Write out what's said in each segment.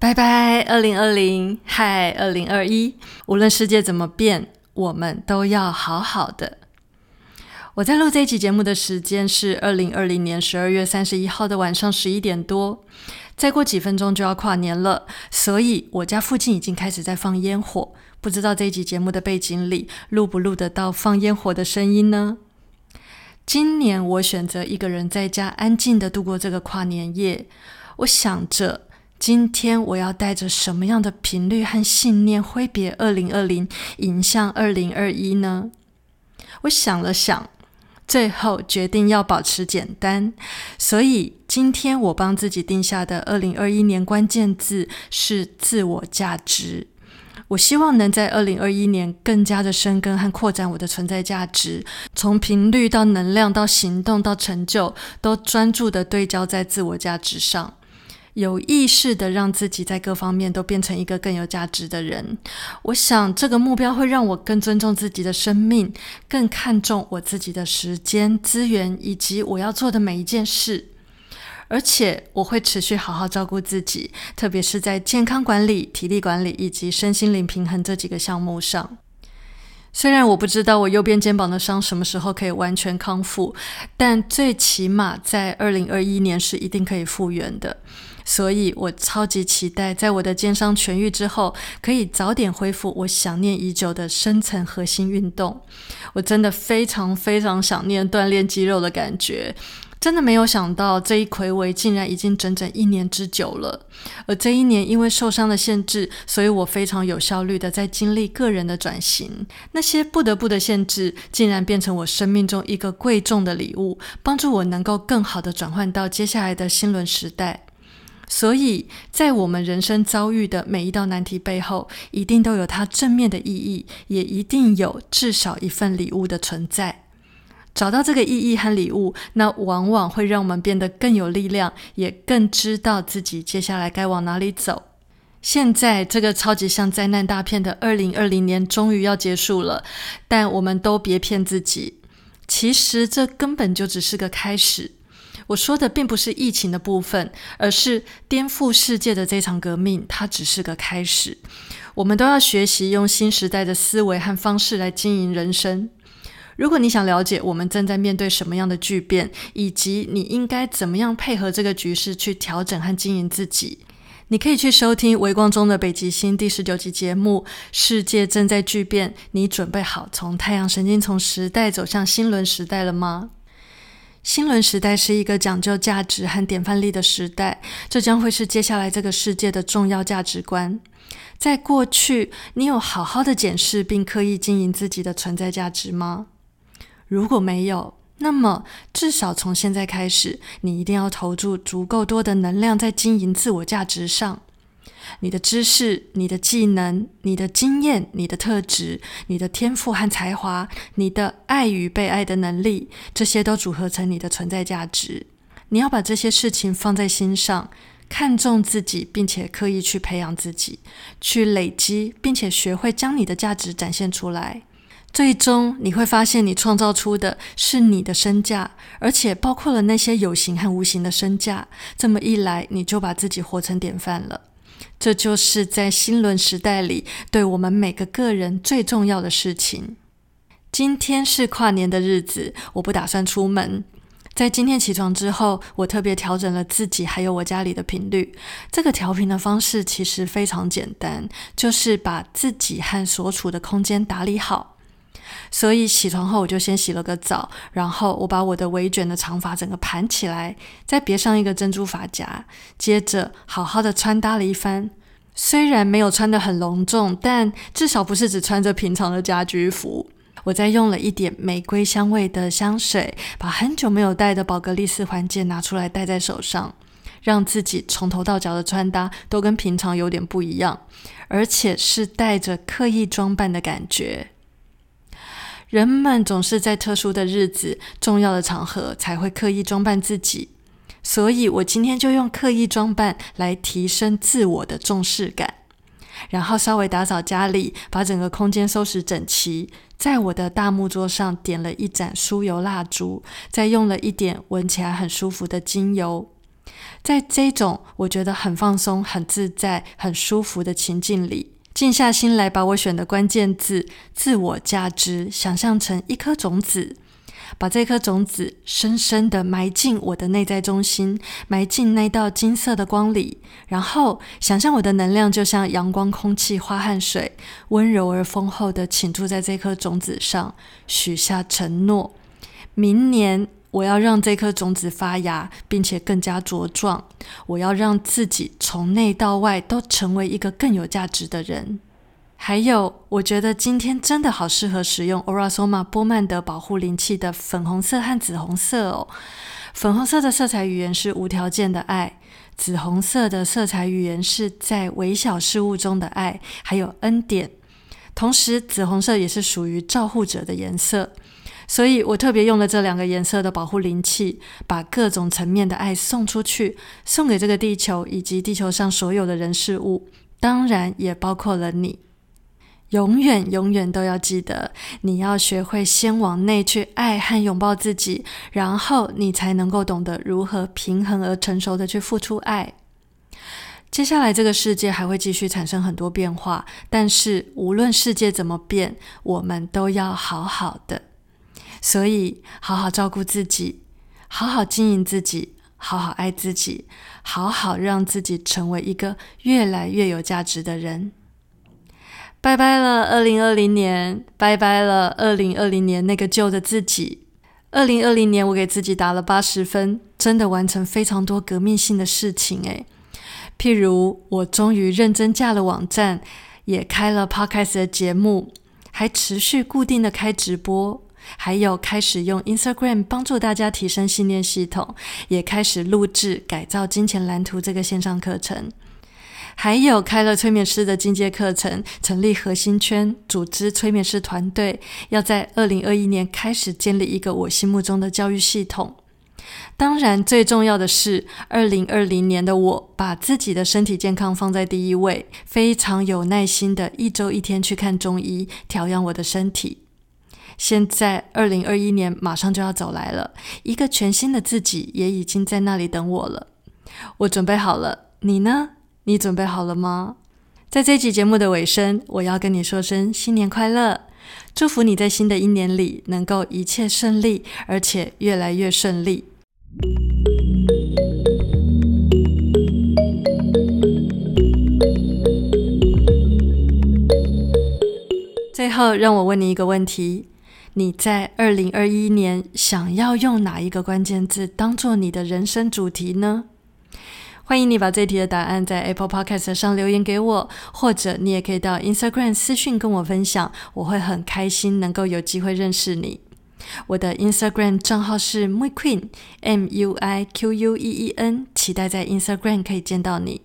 拜拜，二零二零，嗨，二零二一。无论世界怎么变，我们都要好好的。我在录这一集节目的时间是二零二零年十二月三十一号的晚上十一点多。再过几分钟就要跨年了，所以我家附近已经开始在放烟火。不知道这一集节目的背景里录不录得到放烟火的声音呢？今年我选择一个人在家安静的度过这个跨年夜。我想着。今天我要带着什么样的频率和信念挥别二零二零，迎向二零二一呢？我想了想，最后决定要保持简单。所以今天我帮自己定下的二零二一年关键字是自我价值。我希望能在二零二一年更加的深耕和扩展我的存在价值，从频率到能量到行动到成就，都专注的对焦在自我价值上。有意识的让自己在各方面都变成一个更有价值的人，我想这个目标会让我更尊重自己的生命，更看重我自己的时间资源以及我要做的每一件事，而且我会持续好好照顾自己，特别是在健康管理、体力管理以及身心灵平衡这几个项目上。虽然我不知道我右边肩膀的伤什么时候可以完全康复，但最起码在二零二一年是一定可以复原的。所以我超级期待，在我的肩伤痊愈之后，可以早点恢复我想念已久的深层核心运动。我真的非常非常想念锻炼肌肉的感觉，真的没有想到这一回违竟然已经整整一年之久了。而这一年因为受伤的限制，所以我非常有效率的在经历个人的转型。那些不得不的限制，竟然变成我生命中一个贵重的礼物，帮助我能够更好的转换到接下来的新轮时代。所以在我们人生遭遇的每一道难题背后，一定都有它正面的意义，也一定有至少一份礼物的存在。找到这个意义和礼物，那往往会让我们变得更有力量，也更知道自己接下来该往哪里走。现在这个超级像灾难大片的二零二零年终于要结束了，但我们都别骗自己，其实这根本就只是个开始。我说的并不是疫情的部分，而是颠覆世界的这场革命，它只是个开始。我们都要学习用新时代的思维和方式来经营人生。如果你想了解我们正在面对什么样的巨变，以及你应该怎么样配合这个局势去调整和经营自己，你可以去收听《微光中的北极星》第十九集节目。世界正在巨变，你准备好从太阳神经从时代走向新轮时代了吗？新轮时代是一个讲究价值和典范力的时代，这将会是接下来这个世界的重要价值观。在过去，你有好好的检视并刻意经营自己的存在价值吗？如果没有，那么至少从现在开始，你一定要投注足够多的能量在经营自我价值上。你的知识、你的技能、你的经验、你的特质、你的天赋和才华、你的爱与被爱的能力，这些都组合成你的存在价值。你要把这些事情放在心上，看重自己，并且刻意去培养自己，去累积，并且学会将你的价值展现出来。最终，你会发现，你创造出的是你的身价，而且包括了那些有形和无形的身价。这么一来，你就把自己活成典范了。这就是在新轮时代里，对我们每个个人最重要的事情。今天是跨年的日子，我不打算出门。在今天起床之后，我特别调整了自己还有我家里的频率。这个调频的方式其实非常简单，就是把自己和所处的空间打理好。所以起床后，我就先洗了个澡，然后我把我的微卷的长发整个盘起来，再别上一个珍珠发夹，接着好好的穿搭了一番。虽然没有穿得很隆重，但至少不是只穿着平常的家居服。我再用了一点玫瑰香味的香水，把很久没有戴的宝格丽丝环戒拿出来戴在手上，让自己从头到脚的穿搭都跟平常有点不一样，而且是带着刻意装扮的感觉。人们总是在特殊的日子、重要的场合才会刻意装扮自己，所以我今天就用刻意装扮来提升自我的重视感。然后稍微打扫家里，把整个空间收拾整齐，在我的大木桌上点了一盏酥油蜡烛，再用了一点闻起来很舒服的精油。在这种我觉得很放松、很自在、很舒服的情境里，静下心来，把我选的关键字“自我价值”想象成一颗种子。把这颗种子深深的埋进我的内在中心，埋进那道金色的光里，然后想象我的能量就像阳光、空气、花和水，温柔而丰厚的倾注在这颗种子上，许下承诺：明年我要让这颗种子发芽，并且更加茁壮。我要让自己从内到外都成为一个更有价值的人。还有，我觉得今天真的好适合使用 Orasoma 波曼德保护灵气的粉红色和紫红色哦。粉红色的色彩语言是无条件的爱，紫红色的色彩语言是在微小事物中的爱，还有恩典。同时，紫红色也是属于照护者的颜色，所以我特别用了这两个颜色的保护灵气，把各种层面的爱送出去，送给这个地球以及地球上所有的人事物，当然也包括了你。永远永远都要记得，你要学会先往内去爱和拥抱自己，然后你才能够懂得如何平衡而成熟的去付出爱。接下来，这个世界还会继续产生很多变化，但是无论世界怎么变，我们都要好好的。所以，好好照顾自己，好好经营自己，好好爱自己，好好让自己成为一个越来越有价值的人。拜拜了，二零二零年，拜拜了，二零二零年那个旧的自己。二零二零年，我给自己打了八十分，真的完成非常多革命性的事情诶，譬如，我终于认真架了网站，也开了 podcast 的节目，还持续固定的开直播，还有开始用 Instagram 帮助大家提升信念系统，也开始录制改造金钱蓝图这个线上课程。还有开了催眠师的进阶课程，成立核心圈，组织催眠师团队，要在二零二一年开始建立一个我心目中的教育系统。当然，最重要的是，二零二零年的我把自己的身体健康放在第一位，非常有耐心的一周一天去看中医调养我的身体。现在二零二一年马上就要走来了，一个全新的自己也已经在那里等我了。我准备好了，你呢？你准备好了吗？在这集节目的尾声，我要跟你说声新年快乐，祝福你在新的一年里能够一切顺利，而且越来越顺利。最后，让我问你一个问题：你在二零二一年想要用哪一个关键字当做你的人生主题呢？欢迎你把这题的答案在 Apple Podcast 上留言给我，或者你也可以到 Instagram 私讯跟我分享，我会很开心能够有机会认识你。我的 Instagram 账号是 Muiqueen M U I Q U E E N，期待在 Instagram 可以见到你。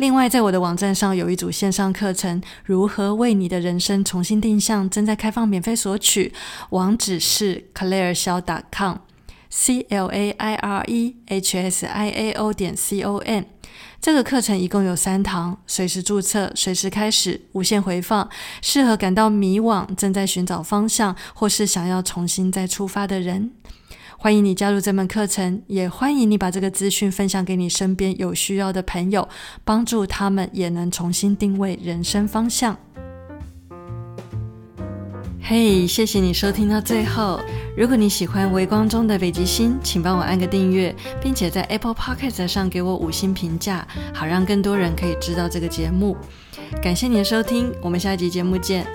另外，在我的网站上有一组线上课程，如何为你的人生重新定向，正在开放免费索取，网址是 clairesiao.com。c l a i r e h s i a o 点 c o m，这个课程一共有三堂，随时注册，随时开始，无限回放，适合感到迷惘、正在寻找方向，或是想要重新再出发的人。欢迎你加入这门课程，也欢迎你把这个资讯分享给你身边有需要的朋友，帮助他们也能重新定位人生方向。嘿，谢谢你收听到最后。如果你喜欢《微光中的北极星》，请帮我按个订阅，并且在 Apple Podcast 上给我五星评价，好让更多人可以知道这个节目。感谢你的收听，我们下一集节目见。